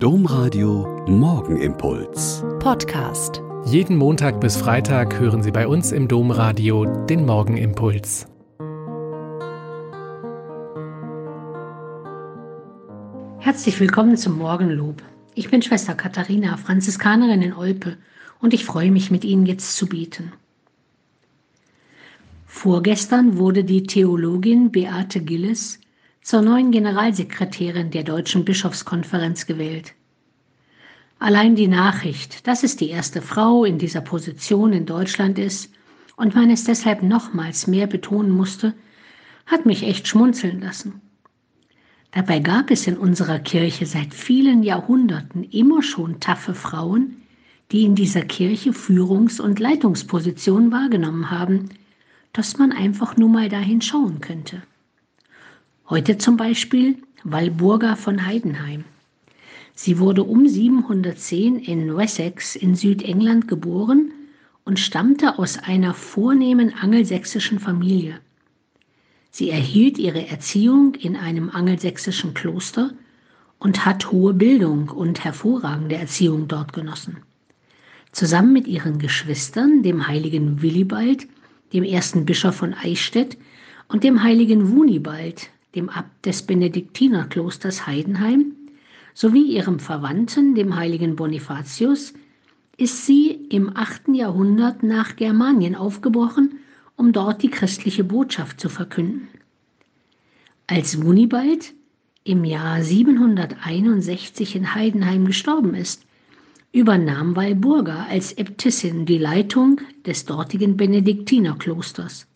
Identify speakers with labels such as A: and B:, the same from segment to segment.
A: Domradio Morgenimpuls.
B: Podcast.
C: Jeden Montag bis Freitag hören Sie bei uns im Domradio den Morgenimpuls.
D: Herzlich willkommen zum Morgenlob. Ich bin Schwester Katharina, Franziskanerin in Olpe, und ich freue mich, mit Ihnen jetzt zu beten. Vorgestern wurde die Theologin Beate Gilles zur neuen Generalsekretärin der Deutschen Bischofskonferenz gewählt. Allein die Nachricht, dass es die erste Frau in dieser Position in Deutschland ist und man es deshalb nochmals mehr betonen musste, hat mich echt schmunzeln lassen. Dabei gab es in unserer Kirche seit vielen Jahrhunderten immer schon taffe Frauen, die in dieser Kirche Führungs- und Leitungspositionen wahrgenommen haben, dass man einfach nur mal dahin schauen könnte. Heute zum Beispiel Walburga von Heidenheim. Sie wurde um 710 in Wessex in Südengland geboren und stammte aus einer vornehmen angelsächsischen Familie. Sie erhielt ihre Erziehung in einem angelsächsischen Kloster und hat hohe Bildung und hervorragende Erziehung dort genossen. Zusammen mit ihren Geschwistern, dem heiligen Willibald, dem ersten Bischof von Eichstätt, und dem heiligen Wunibald, dem Abt des Benediktinerklosters Heidenheim, sowie ihrem Verwandten, dem heiligen Bonifatius, ist sie im 8. Jahrhundert nach Germanien aufgebrochen, um dort die christliche Botschaft zu verkünden. Als Wunibald im Jahr 761 in Heidenheim gestorben ist, übernahm Walburga als Äbtissin die Leitung des dortigen Benediktinerklosters,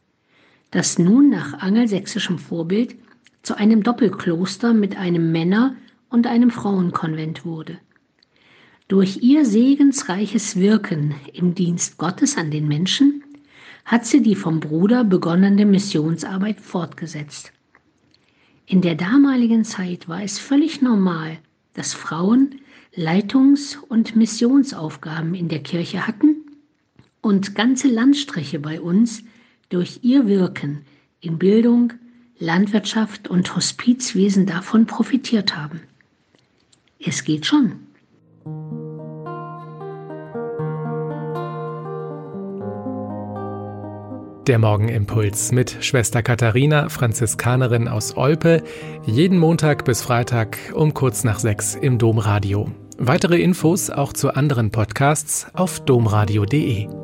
D: das nun nach angelsächsischem Vorbild zu einem Doppelkloster mit einem Männer- und einem Frauenkonvent wurde. Durch ihr segensreiches Wirken im Dienst Gottes an den Menschen hat sie die vom Bruder begonnene Missionsarbeit fortgesetzt. In der damaligen Zeit war es völlig normal, dass Frauen Leitungs- und Missionsaufgaben in der Kirche hatten und ganze Landstriche bei uns durch ihr Wirken in Bildung, Landwirtschaft und Hospizwesen davon profitiert haben. Es geht schon.
C: Der Morgenimpuls mit Schwester Katharina, Franziskanerin aus Olpe, jeden Montag bis Freitag um kurz nach sechs im Domradio. Weitere Infos auch zu anderen Podcasts auf domradio.de.